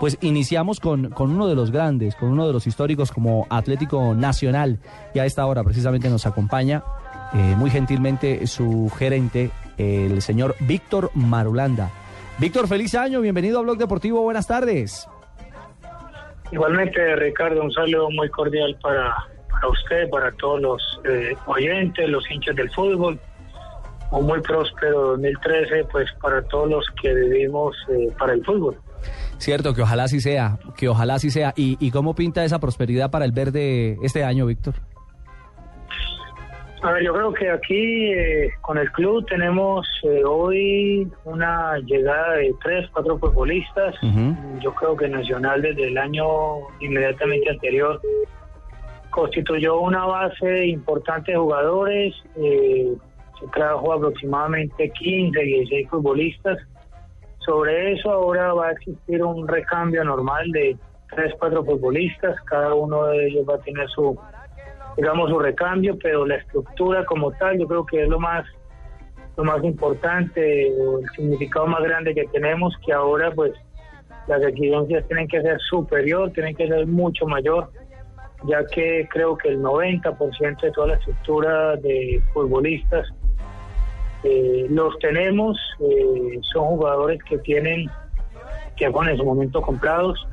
Pues iniciamos con, con uno de los grandes, con uno de los históricos como Atlético Nacional y a esta hora precisamente nos acompaña eh, muy gentilmente su gerente, el señor Víctor Marulanda. Víctor, feliz año, bienvenido a Blog Deportivo, buenas tardes. Igualmente, Ricardo, un saludo muy cordial para, para usted, para todos los eh, oyentes, los hinchas del fútbol. Un muy próspero 2013, pues para todos los que vivimos eh, para el fútbol. Cierto, que ojalá así sea, que ojalá así sea. ¿Y, y cómo pinta esa prosperidad para el verde este año, Víctor? A ver, yo creo que aquí eh, con el club tenemos eh, hoy una llegada de tres, cuatro futbolistas. Yo creo que Nacional desde el año inmediatamente anterior constituyó una base importante de jugadores. Eh, se trajo aproximadamente 15, 16 futbolistas. Sobre eso ahora va a existir un recambio normal de tres, cuatro futbolistas. Cada uno de ellos va a tener su digamos, su recambio, pero la estructura como tal, yo creo que es lo más lo más importante, el significado más grande que tenemos, que ahora pues las exigencias tienen que ser superior, tienen que ser mucho mayor, ya que creo que el 90% de toda la estructura de futbolistas eh, los tenemos, eh, son jugadores que tienen, que fueron en su momento comprados,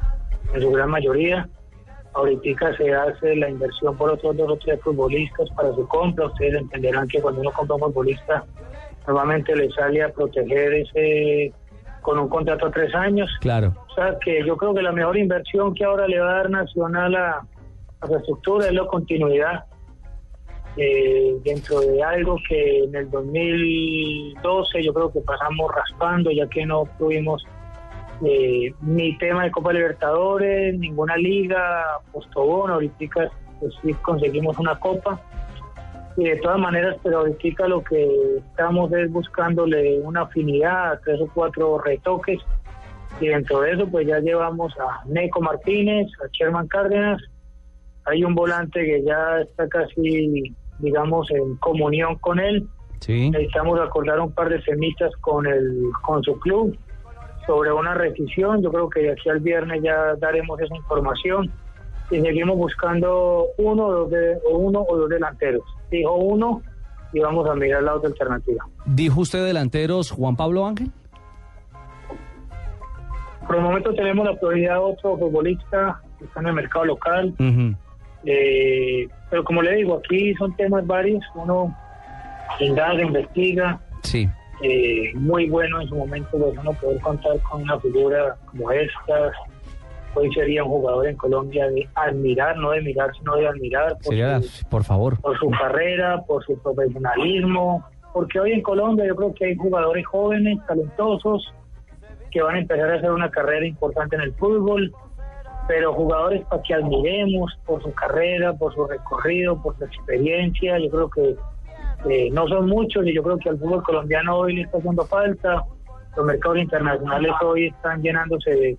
en su gran mayoría, Ahorita se hace la inversión por otros dos o tres futbolistas para su compra. Ustedes entenderán que cuando uno compra un futbolista, normalmente le sale a proteger ese con un contrato a tres años. Claro. O sea que yo creo que la mejor inversión que ahora le va a dar Nacional a, a su estructura es la continuidad. Eh, dentro de algo que en el 2012 yo creo que pasamos raspando ya que no tuvimos eh, ni tema de Copa Libertadores, ninguna liga, postobón, ahorita pues, sí conseguimos una copa. Y de todas maneras, pero ahorita lo que estamos es buscándole una afinidad, tres o cuatro retoques. Y dentro de eso, pues ya llevamos a Neco Martínez, a Sherman Cárdenas. Hay un volante que ya está casi, digamos, en comunión con él. Sí. Necesitamos acordar un par de semitas con, el, con su club sobre una rescisión. Yo creo que de aquí al viernes ya daremos esa información y seguimos buscando uno o dos, de, uno o dos delanteros. Dijo uno y vamos a mirar la otra alternativa. ¿Dijo usted delanteros Juan Pablo Ángel? Por el momento tenemos la prioridad de otro futbolista que está en el mercado local. Eh, pero como le digo, aquí son temas varios. Uno indaga, investiga. Sí eh, muy bueno en su momento pues uno poder contar con una figura como esta. Hoy sería un jugador en Colombia de admirar, no de mirar, sino de admirar. Por, sería, su, por favor. Por su carrera, por su profesionalismo. Porque hoy en Colombia yo creo que hay jugadores jóvenes, talentosos, que van a empezar a hacer una carrera importante en el fútbol, pero jugadores para que admiremos por su carrera, por su recorrido, por su experiencia. Yo creo que eh, no son muchos y yo creo que al fútbol colombiano hoy le está haciendo falta. Los mercados internacionales hoy están llenándose de,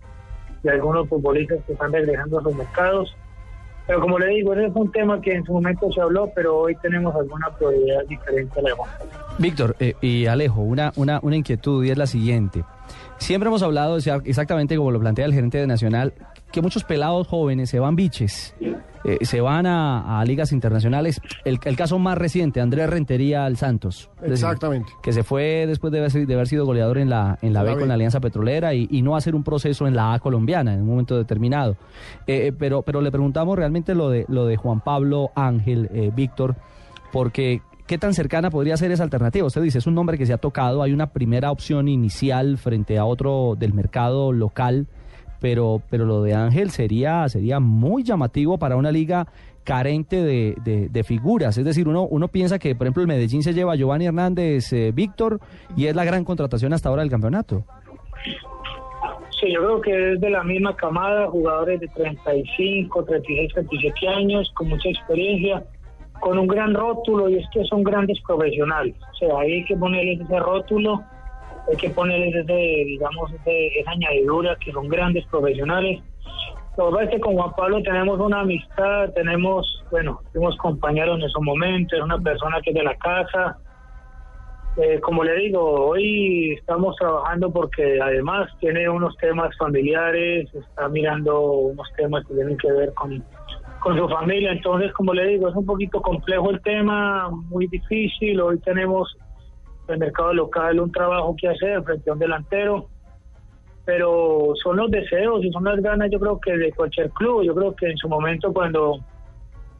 de algunos futbolistas que están regresando a los mercados. Pero como le digo, ese es un tema que en su momento se habló, pero hoy tenemos alguna prioridad diferente a la de Víctor eh, y Alejo, una, una, una inquietud y es la siguiente. Siempre hemos hablado, exactamente como lo plantea el gerente de Nacional, que muchos pelados jóvenes se van biches, eh, se van a, a, ligas internacionales. El, el, caso más reciente, Andrés Rentería al Santos. Exactamente. Decir, que se fue después de haber, de haber, sido goleador en la, en la, la B, B con la Alianza Petrolera y, y, no hacer un proceso en la A colombiana en un momento determinado. Eh, pero, pero le preguntamos realmente lo de, lo de Juan Pablo Ángel, eh, Víctor, porque ¿Qué tan cercana podría ser esa alternativa? Usted dice, es un nombre que se ha tocado, hay una primera opción inicial frente a otro del mercado local, pero, pero lo de Ángel sería, sería muy llamativo para una liga carente de, de, figuras. Es decir, uno, uno piensa que, por ejemplo, el Medellín se lleva a Giovanni Hernández eh, Víctor y es la gran contratación hasta ahora del campeonato. Sí, yo creo que es de la misma camada, jugadores de 35, 36, 37 años, con mucha experiencia con un gran rótulo y es que son grandes profesionales. O sea, hay que ponerles ese rótulo, hay que ponerles ese, digamos, ese, esa añadidura que son grandes profesionales. Lo que con Juan Pablo tenemos una amistad, tenemos, bueno, fuimos compañeros en esos momentos, es una persona que es de la casa, Eh, como le digo, hoy estamos trabajando porque además tiene unos temas familiares, está mirando unos temas que tienen que ver con, con su familia, entonces como le digo, es un poquito complejo el tema, muy difícil, hoy tenemos en el mercado local un trabajo que hacer frente a un delantero, pero son los deseos y son las ganas yo creo que de cualquier club, yo creo que en su momento cuando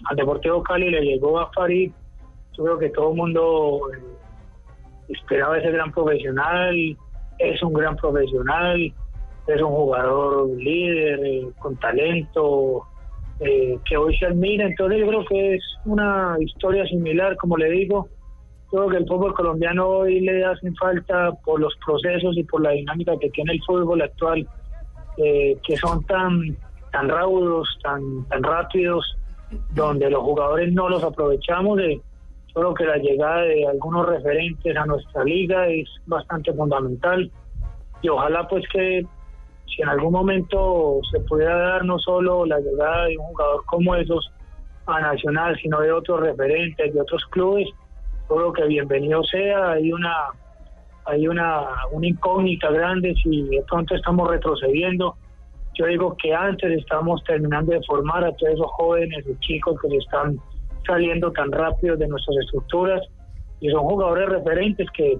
al Deportivo Cali le llegó a Farid, yo creo que todo el mundo esperaba ese gran profesional, es un gran profesional, es un jugador líder, eh, con talento, eh, que hoy se admira. Entonces yo creo que es una historia similar, como le digo. Creo que el fútbol colombiano hoy le hacen falta por los procesos y por la dinámica que tiene el fútbol actual, eh, que son tan tan raudos, tan rápidos, donde los jugadores no los aprovechamos de Creo que la llegada de algunos referentes a nuestra liga es bastante fundamental. Y ojalá pues que si en algún momento se pudiera dar no solo la llegada de un jugador como esos a Nacional, sino de otros referentes, de otros clubes, creo que bienvenido sea, hay una hay una, una incógnita grande si de pronto estamos retrocediendo. Yo digo que antes estamos terminando de formar a todos esos jóvenes y chicos que se están saliendo tan rápido de nuestras estructuras y son jugadores referentes que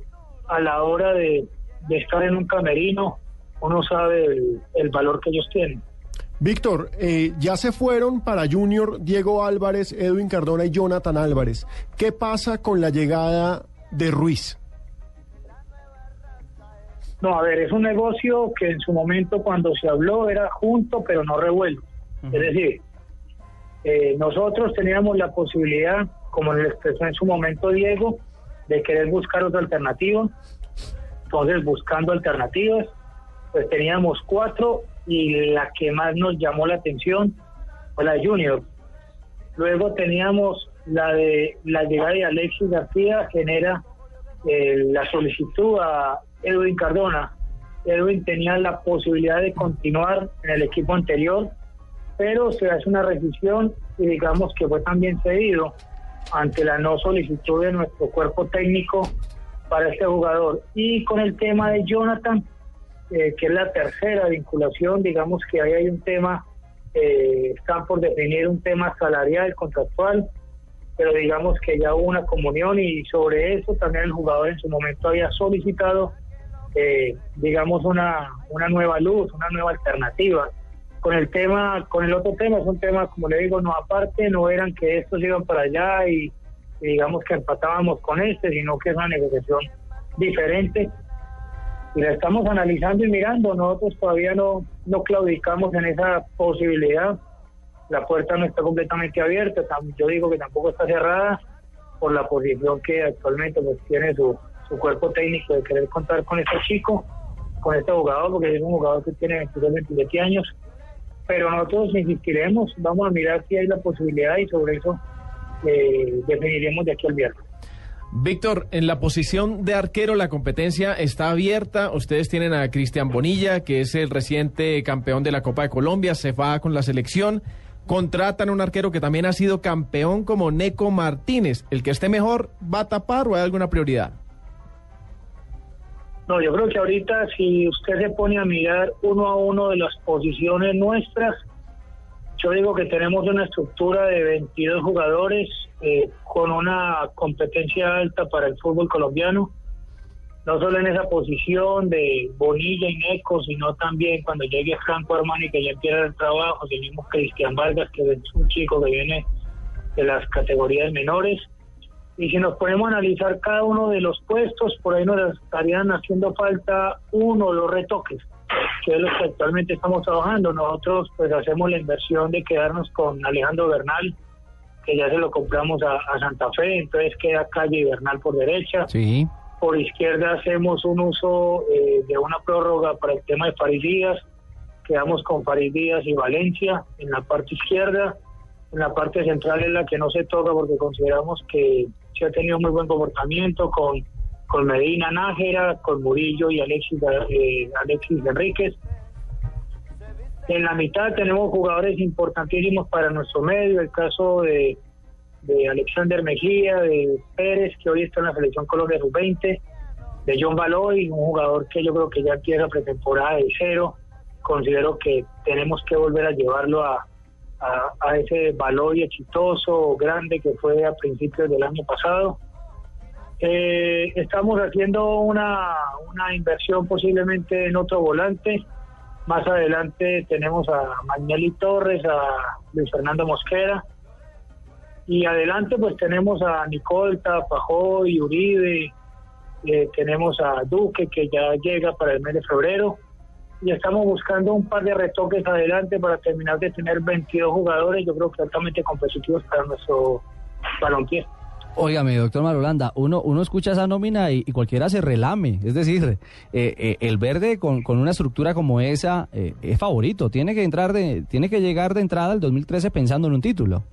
a la hora de, estar en un camerino uno sabe el, valor que ellos tienen. Víctor, eh, ya se fueron para Junior Diego Álvarez, Edwin Cardona y Jonathan Álvarez. ¿Qué pasa con la llegada de Ruiz? No, a ver, es un negocio que en su momento cuando se habló era junto pero no revuelto. Es decir, eh, nosotros teníamos la posibilidad, como le expresó en su momento Diego, de querer buscar otra alternativa. Entonces, buscando alternativas, pues teníamos cuatro y la que más nos llamó la atención fue la de Junior. Luego teníamos la de la llegada de Alexis García, genera eh, la solicitud a Edwin Cardona. Edwin tenía la posibilidad de continuar en el equipo anterior, pero se hace una rescisión y digamos que fue también cedido ante la no solicitud de nuestro cuerpo técnico para este jugador. Y con el tema de Jonathan, eh, que es la tercera vinculación, digamos que ahí hay un tema, eh, están por definir un tema salarial, contractual, pero digamos que ya hubo una comunión y sobre eso también el jugador en su momento había solicitado, eh, digamos, una, una nueva luz, una nueva alternativa con el tema, con el otro tema, es un tema, como le digo, no aparte, no eran que estos iban para allá y, digamos que empatábamos con este, sino que es una negociación diferente. Y la estamos analizando y mirando, nosotros todavía no, no claudicamos en esa posibilidad. La puerta no está completamente abierta, yo digo que tampoco está cerrada por la posición que actualmente pues, tiene su, su cuerpo técnico de querer contar con este chico, con este jugador, porque es un jugador que tiene 22, 27 años pero nosotros insistiremos, vamos a mirar si hay la posibilidad y sobre eso eh, definiremos de aquí al viernes. Víctor, en la posición de arquero la competencia está abierta. Ustedes tienen a Cristian Bonilla, que es el reciente campeón de la Copa de Colombia, se va con la selección. Contratan un arquero que también ha sido campeón como Neco Martínez. ¿El que esté mejor va a tapar o hay alguna prioridad? No, yo creo que ahorita si usted se pone a mirar uno a uno de las posiciones nuestras, yo digo que tenemos una estructura de 22 jugadores eh, con una competencia alta para el fútbol colombiano, no solo en esa posición de Bonilla y Neco, sino también cuando llegue Franco Armani que ya empieza el trabajo, mismo Cristian Vargas que es un chico que viene de las categorías menores y si nos ponemos a analizar cada uno de los puestos, por ahí nos estarían haciendo falta uno o dos retoques, que es lo que actualmente estamos trabajando. Nosotros pues hacemos la inversión de quedarnos con Alejandro Bernal, que ya se lo compramos a, Santa Fe, entonces queda calle Bernal por derecha. Sí. Por izquierda hacemos un uso eh, de una prórroga para el tema de Farid Díaz, quedamos con Farid Díaz y Valencia en la parte izquierda. En la parte central es la que no se toca porque consideramos que se ha tenido muy buen comportamiento con, con Medina Nájera, con Murillo y Alexis, eh, Alexis Enríquez. En la mitad tenemos jugadores importantísimos para nuestro medio, el caso de, de Alexander Mejía, de Pérez, que hoy está en la selección Colombia Sub-20, de John Baloy, un jugador que yo creo que ya empieza pretemporada de cero. Considero que tenemos que volver a llevarlo a, ese Baloy exitoso, grande que fue a principios del año pasado. Eh, estamos haciendo una inversión posiblemente en otro volante. Más adelante tenemos a Magnelli Torres, a Luis Fernando Mosquera. Y adelante pues tenemos a Nicolta, Pajoy, Uribe, eh, tenemos a Duque que ya llega para el mes de febrero y estamos buscando un par de retoques adelante para terminar de tener 22 jugadores, yo creo que altamente competitivos para nuestro balompié. Óigame, doctor Marolanda, uno, uno escucha esa nómina y, cualquiera se relame. Es decir, eh, eh, el verde con, con, una estructura como esa es favorito. Tiene que entrar de, tiene que llegar de entrada al 2013 pensando en un título.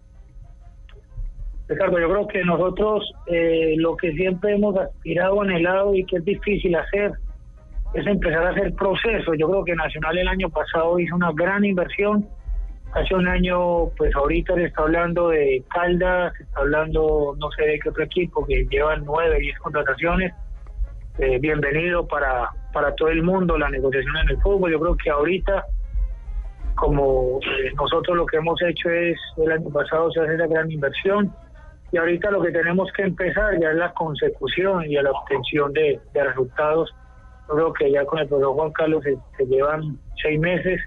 Ricardo, yo creo que nosotros eh, lo que siempre hemos aspirado, anhelado y que es difícil hacer es empezar a hacer procesos. Yo creo que Nacional el año pasado hizo una gran inversión. Hace un año, pues ahorita se está hablando de Caldas, se está hablando no sé de qué otro equipo que llevan nueve, diez contrataciones. Eh, bienvenido para, para todo el mundo la negociación en el fútbol. Yo creo que ahorita como eh, nosotros lo que hemos hecho es el año pasado se hace esa gran inversión y ahorita lo que tenemos que empezar ya es la consecución y la obtención de, resultados. Yo creo que ya con el profesor Juan Carlos se, llevan seis meses.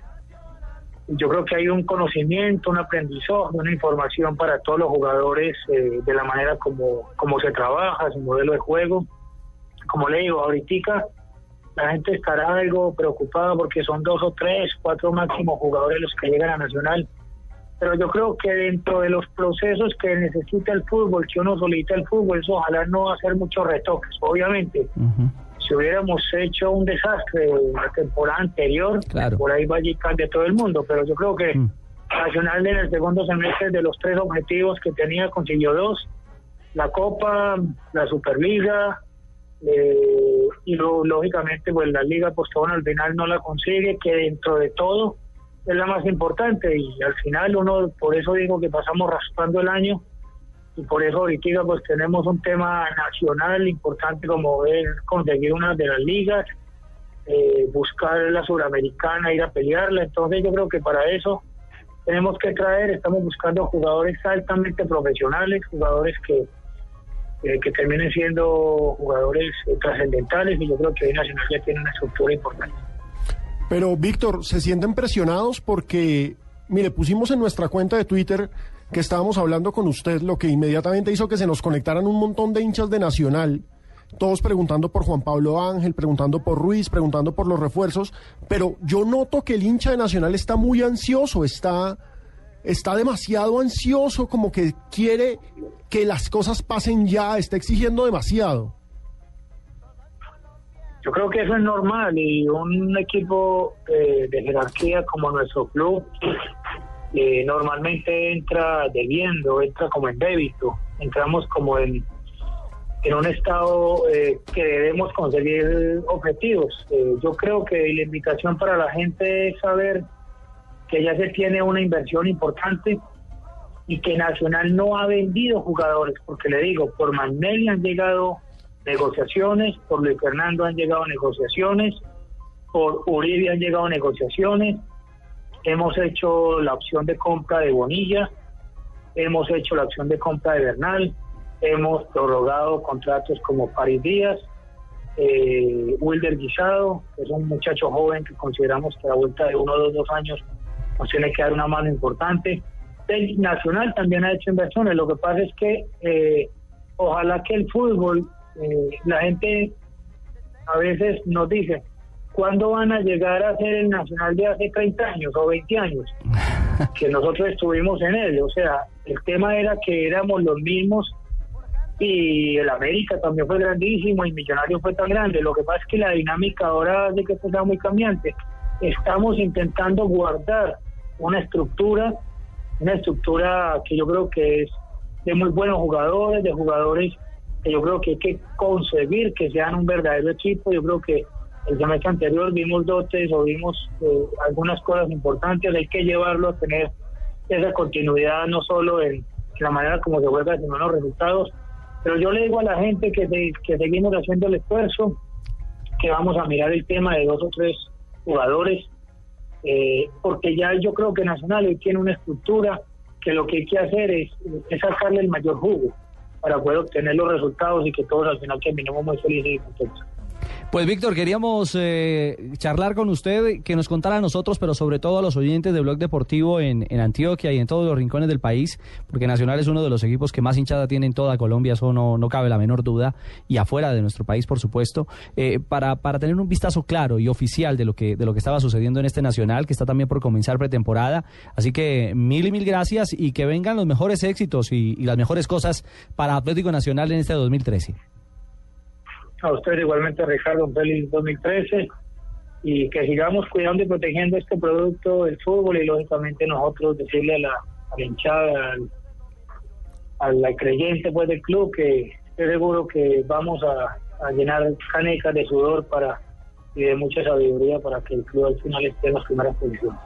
Yo creo que hay un conocimiento, un aprendizaje, una información para todos los jugadores eh, de la manera como, como se trabaja, su modelo de juego. Como le digo, ahorita la gente estará algo preocupada porque son dos o tres, cuatro máximos jugadores los que llegan a Nacional pero yo creo que dentro de los procesos que necesita el fútbol, que uno solicita el fútbol, eso ojalá no hacer muchos retoques. Obviamente, si hubiéramos hecho un desastre la temporada anterior, por ahí va a de todo el mundo, pero yo creo que mm. Nacional en el segundo semestre de los tres objetivos que tenía consiguió dos, la Copa, la Superliga, eh, y lógicamente pues la Liga pues al final no la consigue, que dentro de todo es la más importante y al final uno, por eso digo que pasamos raspando el año y por eso ahorita pues tenemos un tema nacional importante como es conseguir una de las ligas, eh, buscar la suramericana, ir a pelearla, entonces yo creo que para eso tenemos que traer, estamos buscando jugadores altamente profesionales, jugadores que, eh, que terminen siendo jugadores trascendentales y yo creo que hoy Nacional ya tiene una estructura importante. Pero, Víctor, ¿se sienten presionados? Porque, mire, pusimos en nuestra cuenta de Twitter que estábamos hablando con usted, lo que inmediatamente hizo que se nos conectaran un montón de hinchas de Nacional, todos preguntando por Juan Pablo Ángel, preguntando por Ruiz, preguntando por los refuerzos, pero yo noto que el hincha de Nacional está muy ansioso, está, está demasiado ansioso, como que quiere que las cosas pasen ya, está exigiendo demasiado. Yo creo que eso es normal y un equipo eh, de jerarquía como nuestro club eh, normalmente entra debiendo, entra como en débito, entramos como en, en un estado eh, que debemos conseguir objetivos. yo creo que la invitación para la gente es saber que ya se tiene una inversión importante y que Nacional no ha vendido jugadores, porque le digo, por Magnelli han llegado negociaciones, por Luis Fernando han llegado negociaciones, por Uribe han llegado negociaciones, hemos hecho la opción de compra de Bonilla, hemos hecho la opción de compra de Bernal, hemos prorrogado contratos como Paris Díaz, eh, Wilder Guisado, que es un muchacho joven que consideramos que a la vuelta de uno o dos, años nos tiene que dar una mano importante. El Nacional también ha hecho inversiones, lo que pasa es que eh, ojalá que el fútbol eh, la gente a veces nos dice, ¿cuándo van a llegar a ser el nacional de hace 30 años o 20 años? que nosotros estuvimos en él. O sea, el tema era que éramos los mismos y el América también fue grandísimo y Millonario fue tan grande. Lo que pasa es que la dinámica ahora de que esto sea muy cambiante. Estamos intentando guardar una estructura, una estructura que yo creo que es de muy buenos jugadores, de jugadores yo creo que hay que concebir que sean un verdadero equipo. Yo creo que el semestre anterior vimos dotes o vimos eh, algunas cosas importantes, hay que llevarlo a tener esa continuidad no solo en, la manera como se juega, sino los resultados. Pero yo le digo a la gente que, que seguimos haciendo el esfuerzo, que vamos a mirar el tema de dos o tres jugadores, eh, porque ya yo creo que Nacional hoy tiene una estructura que lo que hay que hacer es, es sacarle el mayor jugo para poder obtener los resultados y que todos al final terminemos muy felices y contentos. Pues Víctor, queríamos eh, charlar con usted, que nos contara a nosotros, pero sobre todo a los oyentes de Blog Deportivo en, Antioquia y en todos los rincones del país, porque Nacional es uno de los equipos que más hinchada tiene en toda Colombia, eso no, no cabe la menor duda, y afuera de nuestro país, por supuesto, eh, para, para tener un vistazo claro y oficial de lo, que, de lo que estaba sucediendo en este Nacional, que está también por comenzar pretemporada. Así que mil y mil gracias y que vengan los mejores éxitos y, y las mejores cosas para Atlético Nacional en este 2013. A usted igualmente, Ricardo, un feliz 2013 y que sigamos cuidando y protegiendo este producto del fútbol y lógicamente nosotros decirle a la, hinchada, al, al, creyente pues del club que estoy seguro que vamos a, a llenar canecas de sudor para y de mucha sabiduría para que el club al final esté en las primeras posiciones.